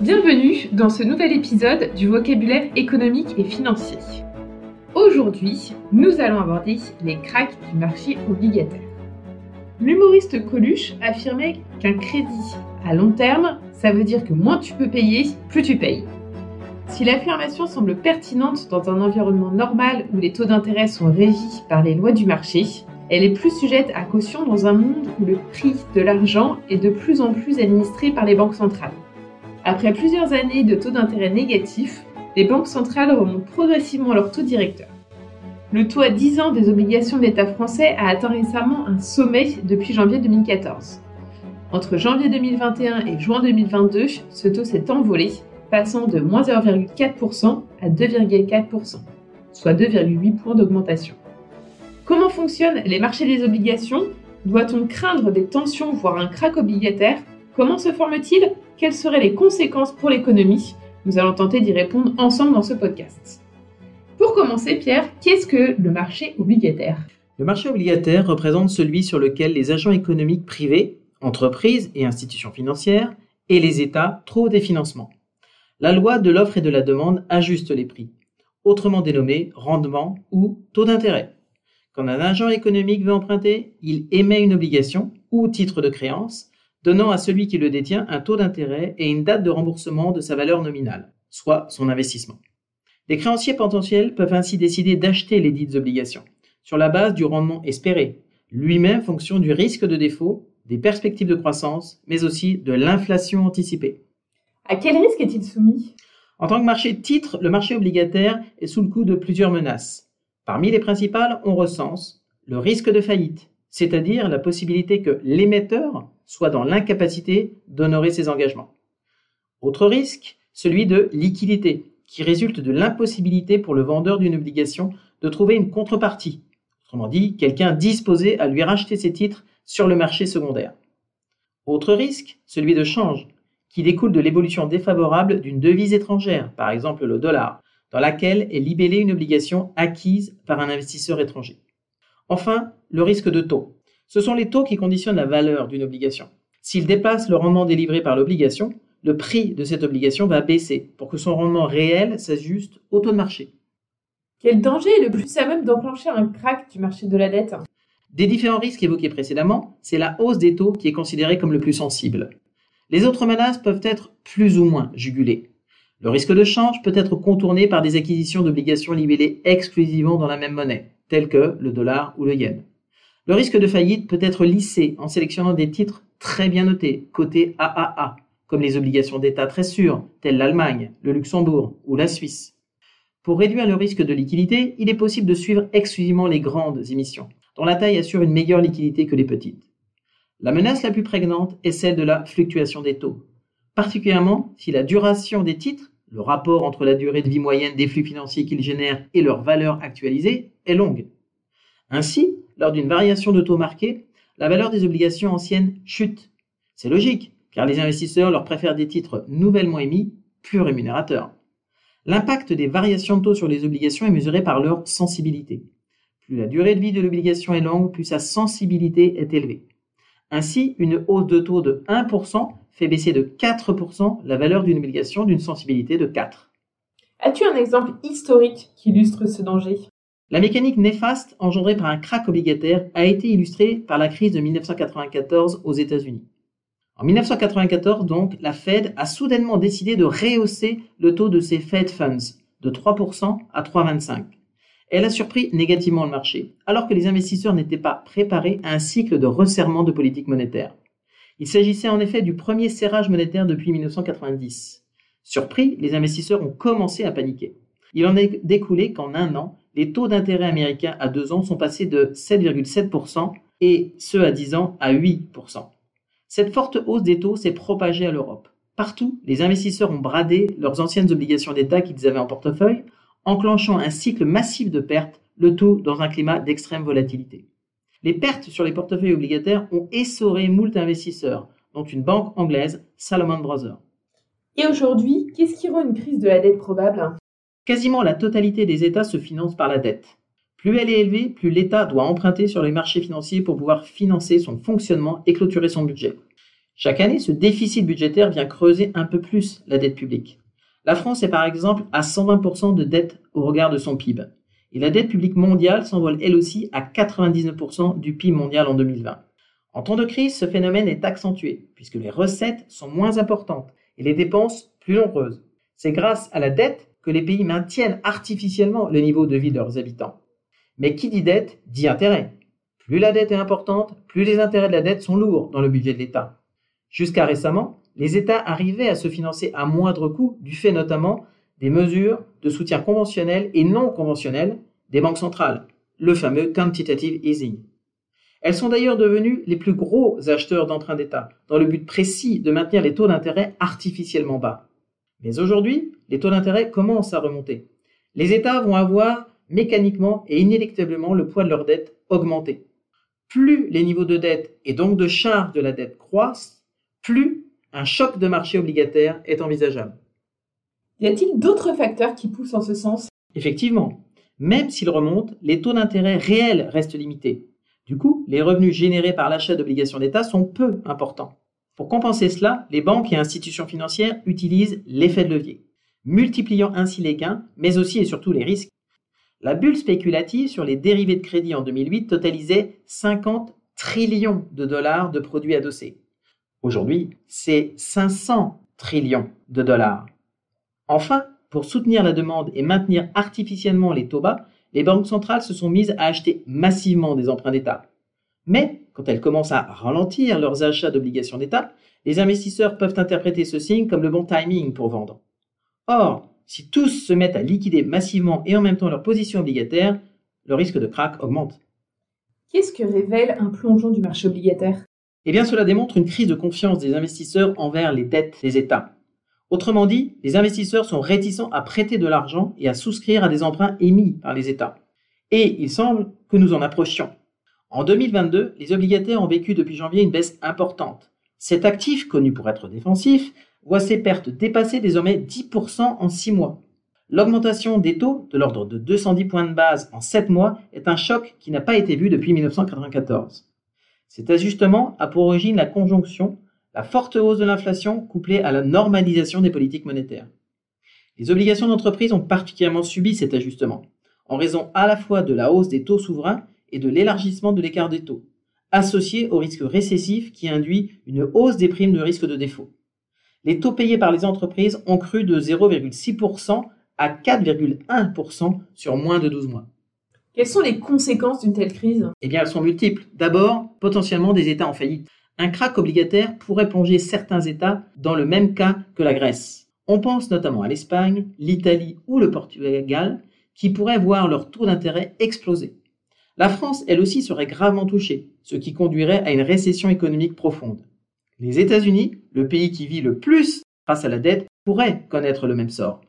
Bienvenue dans ce nouvel épisode du vocabulaire économique et financier. Aujourd'hui, nous allons aborder les cracks du marché obligataire. L'humoriste Coluche affirmait qu'un crédit à long terme, ça veut dire que moins tu peux payer, plus tu payes. Si l'affirmation semble pertinente dans un environnement normal où les taux d'intérêt sont régis par les lois du marché, elle est plus sujette à caution dans un monde où le prix de l'argent est de plus en plus administré par les banques centrales. Après plusieurs années de taux d'intérêt négatifs, les banques centrales remontent progressivement leur taux directeur. Le taux à 10 ans des obligations d'État français a atteint récemment un sommet depuis janvier 2014. Entre janvier 2021 et juin 2022, ce taux s'est envolé, passant de moins 0,4% à 2,4%, soit 2,8 points d'augmentation. Comment fonctionnent les marchés des obligations? Doit-on craindre des tensions, voire un krach obligataire? Comment se forme-t-il Quelles seraient les conséquences pour l'économie? Nous allons tenter d'y répondre ensemble dans ce podcast. Pour commencer, Pierre, qu'est-ce que le marché obligataire? Le marché obligataire représente celui sur lequel les agents économiques privés, entreprises et institutions financières, et les États trouvent des financements. La loi de l'offre et de la demande ajuste les prix, autrement dénommés rendement ou taux d'intérêt. Quand un agent économique veut emprunter, il émet une obligation ou titre de créance, donnant à celui qui le détient un taux d'intérêt et une date de remboursement de sa valeur nominale, soit son investissement. Les créanciers potentiels peuvent ainsi décider d'acheter les dites obligations, sur la base du rendement espéré, lui-même fonction du risque de défaut, des perspectives de croissance, mais aussi de l'inflation anticipée. À quel risque est-il soumis? En tant que marché de titres, le marché obligataire est sous le coup de plusieurs menaces. Parmi les principales, on recense le risque de faillite, c'est-à-dire la possibilité que l'émetteur soit dans l'incapacité d'honorer ses engagements. Autre risque, celui de liquidité, qui résulte de l'impossibilité pour le vendeur d'une obligation de trouver une contrepartie, autrement dit, quelqu'un disposé à lui racheter ses titres sur le marché secondaire. Autre risque, celui de change, qui découle de l'évolution défavorable d'une devise étrangère, par exemple le dollar, dans laquelle est libellée une obligation acquise par un investisseur étranger. Enfin, le risque de taux. Ce sont les taux qui conditionnent la valeur d'une obligation. S'il dépasse le rendement délivré par l'obligation, le prix de cette obligation va baisser pour que son rendement réel s'ajuste au taux de marché. Quel danger est le plus à même d'enclencher un crack du marché de la dette? Des différents risques évoqués précédemment, c'est la hausse des taux qui est considérée comme le plus sensible. Les autres menaces peuvent être plus ou moins jugulées. Le risque de change peut être contourné par des acquisitions d'obligations libellées exclusivement dans la même monnaie, telles que le dollar ou le yen. Le risque de faillite peut être lissé en sélectionnant des titres très bien notés, cotés AAA, comme les obligations d'État très sûres, telles l'Allemagne, le Luxembourg ou la Suisse. Pour réduire le risque de liquidité, il est possible de suivre exclusivement les grandes émissions, dont la taille assure une meilleure liquidité que les petites. La menace la plus prégnante est celle de la fluctuation des taux, particulièrement si la duration des titres, le rapport entre la durée de vie moyenne des flux financiers qu'ils génèrent et leur valeur actualisée, est longue. Ainsi, lors d'une variation de taux marquée, la valeur des obligations anciennes chute. C'est logique, car les investisseurs leur préfèrent des titres nouvellement émis, plus rémunérateurs. L'impact des variations de taux sur les obligations est mesuré par leur sensibilité. Plus la durée de vie de l'obligation est longue, plus sa sensibilité est élevée. Ainsi, une hausse de taux de 1% fait baisser de 4% la valeur d'une obligation d'une sensibilité de 4. As-tu un exemple historique qui illustre ce danger? La mécanique néfaste engendrée par un krach obligataire a été illustrée par la crise de 1994 aux États-Unis. En 1994, donc, la Fed a soudainement décidé de rehausser le taux de ses Fed Funds de 3% à 3,25. Elle a surpris négativement le marché, alors que les investisseurs n'étaient pas préparés à un cycle de resserrement de politique monétaire. Il s'agissait en effet du premier serrage monétaire depuis 1990. Surpris, les investisseurs ont commencé à paniquer. Il en est découlé qu'en un an, les taux d'intérêt américains à deux ans sont passés de 7,7% et ceux à 10 ans à 8%. Cette forte hausse des taux s'est propagée à l'Europe. Partout, les investisseurs ont bradé leurs anciennes obligations d'État qu'ils avaient en portefeuille enclenchant un cycle massif de pertes, le tout dans un climat d'extrême volatilité. Les pertes sur les portefeuilles obligataires ont essoré moult investisseurs, dont une banque anglaise, Salomon Brothers. Et aujourd'hui, qu'est-ce qui rend une crise de la dette probable? Quasiment la totalité des États se finance par la dette. Plus elle est élevée, plus l'État doit emprunter sur les marchés financiers pour pouvoir financer son fonctionnement et clôturer son budget. Chaque année, ce déficit budgétaire vient creuser un peu plus la dette publique. La France est par exemple à 120% de dette au regard de son PIB. Et la dette publique mondiale s'envole elle aussi à 99% du PIB mondial en 2020. En temps de crise, ce phénomène est accentué, puisque les recettes sont moins importantes et les dépenses plus nombreuses. C'est grâce à la dette que les pays maintiennent artificiellement le niveau de vie de leurs habitants. Mais qui dit dette dit intérêt. Plus la dette est importante, plus les intérêts de la dette sont lourds dans le budget de l'État. Jusqu'à récemment, les États arrivaient à se financer à moindre coût du fait notamment des mesures de soutien conventionnel et non conventionnel des banques centrales, le fameux quantitative easing. Elles sont d'ailleurs devenues les plus gros acheteurs d'emprunts d'État, dans le but précis de maintenir les taux d'intérêt artificiellement bas. Mais aujourd'hui, les taux d'intérêt commencent à remonter. Les États vont avoir mécaniquement et inéluctablement le poids de leur dette augmenter. Plus les niveaux de dette et donc de charge de la dette croissent, plus un choc de marché obligataire est envisageable. Y a-t-il d'autres facteurs qui poussent en ce sens? Effectivement, même s'ils remontent, les taux d'intérêt réels restent limités. Du coup, les revenus générés par l'achat d'obligations d'État sont peu importants. Pour compenser cela, les banques et institutions financières utilisent l'effet de levier, multipliant ainsi les gains, mais aussi et surtout les risques. La bulle spéculative sur les dérivés de crédit en 2008 totalisait 50 trillions de dollars de produits adossés. Aujourd'hui, c'est 500 trillions de dollars. Enfin, pour soutenir la demande et maintenir artificiellement les taux bas, les banques centrales se sont mises à acheter massivement des emprunts d'État. Mais quand elles commencent à ralentir leurs achats d'obligations d'État, les investisseurs peuvent interpréter ce signe comme le bon timing pour vendre. Or, si tous se mettent à liquider massivement et en même temps leur position obligataire, le risque de crack augmente. Qu'est-ce que révèle un plongeon du marché obligataire? Eh bien, cela démontre une crise de confiance des investisseurs envers les dettes des États. Autrement dit, les investisseurs sont réticents à prêter de l'argent et à souscrire à des emprunts émis par les États. Et il semble que nous en approchions. En 2022, les obligataires ont vécu depuis janvier une baisse importante. Cet actif, connu pour être défensif, voit ses pertes dépasser désormais 10% en 6 mois. L'augmentation des taux, de l'ordre de 210 points de base en 7 mois, est un choc qui n'a pas été vu depuis 1994. Cet ajustement a pour origine la conjonction la forte hausse de l'inflation couplée à la normalisation des politiques monétaires. Les obligations d'entreprise ont particulièrement subi cet ajustement, en raison à la fois de la hausse des taux souverains et de l'élargissement de l'écart des taux, associé au risque récessif qui induit une hausse des primes de risque de défaut. Les taux payés par les entreprises ont cru de 0,6% à 4,1% sur moins de 12 mois. Quelles sont les conséquences d'une telle crise? Eh bien, elles sont multiples. D'abord, potentiellement des États en faillite. Un krach obligataire pourrait plonger certains États dans le même cas que la Grèce. On pense notamment à l'Espagne, l'Italie ou le Portugal qui pourraient voir leur taux d'intérêt exploser. La France, elle aussi, serait gravement touchée, ce qui conduirait à une récession économique profonde. Les États-Unis, le pays qui vit le plus face à la dette, pourraient connaître le même sort.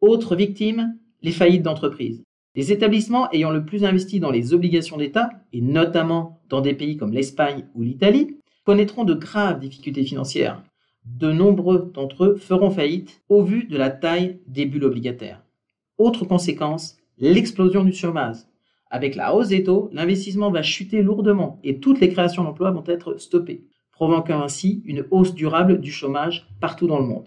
Autre victime, les faillites d'entreprises. Les établissements ayant le plus investi dans les obligations d'État, et notamment dans des pays comme l'Espagne ou l'Italie, connaîtront de graves difficultés financières. De nombreux d'entre eux feront faillite au vu de la taille des bulles obligataires. Autre conséquence, l'explosion du chômage. Avec la hausse des taux, l'investissement va chuter lourdement et toutes les créations d'emplois vont être stoppées, provoquant ainsi une hausse durable du chômage partout dans le monde.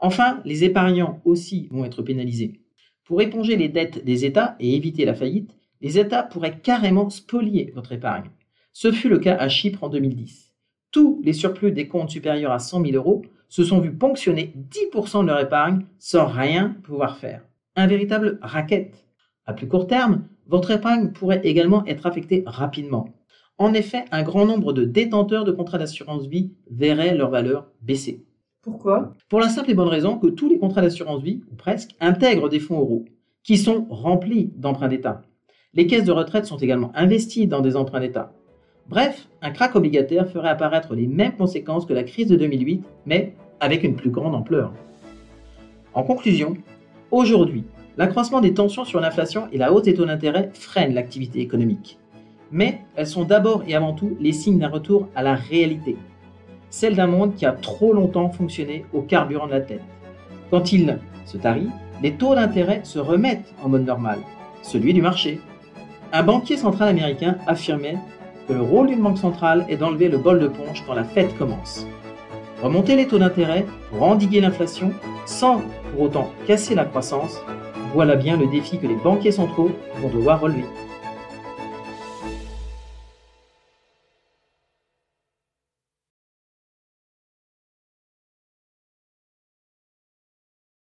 Enfin, les épargnants aussi vont être pénalisés. Pour éponger les dettes des États et éviter la faillite, les États pourraient carrément spolier votre épargne. Ce fut le cas à Chypre en 2010. Tous les surplus des comptes supérieurs à 100 000 euros se sont vus ponctionner 10% de leur épargne sans rien pouvoir faire. Un véritable racket. À plus court terme, votre épargne pourrait également être affectée rapidement. En effet, un grand nombre de détenteurs de contrats d'assurance vie verraient leur valeur baisser. Pourquoi? Pour la simple et bonne raison que tous les contrats d'assurance vie, ou presque, intègrent des fonds euros, qui sont remplis d'emprunts d'État. Les caisses de retraite sont également investies dans des emprunts d'État. Bref, un krach obligataire ferait apparaître les mêmes conséquences que la crise de 2008, mais avec une plus grande ampleur. En conclusion, aujourd'hui, L'accroissement des tensions sur l'inflation et la hausse des taux d'intérêt freinent l'activité économique. Mais elles sont d'abord et avant tout les signes d'un retour à la réalité, celle d'un monde qui a trop longtemps fonctionné au carburant de la tête. Quand il se tarit, les taux d'intérêt se remettent en mode normal, celui du marché. Un banquier central américain affirmait que le rôle d'une banque centrale est d'enlever le bol de ponche quand la fête commence. Remonter les taux d'intérêt pour endiguer l'inflation sans pour autant casser la croissance voilà bien le défi que les banquiers centraux vont devoir relever.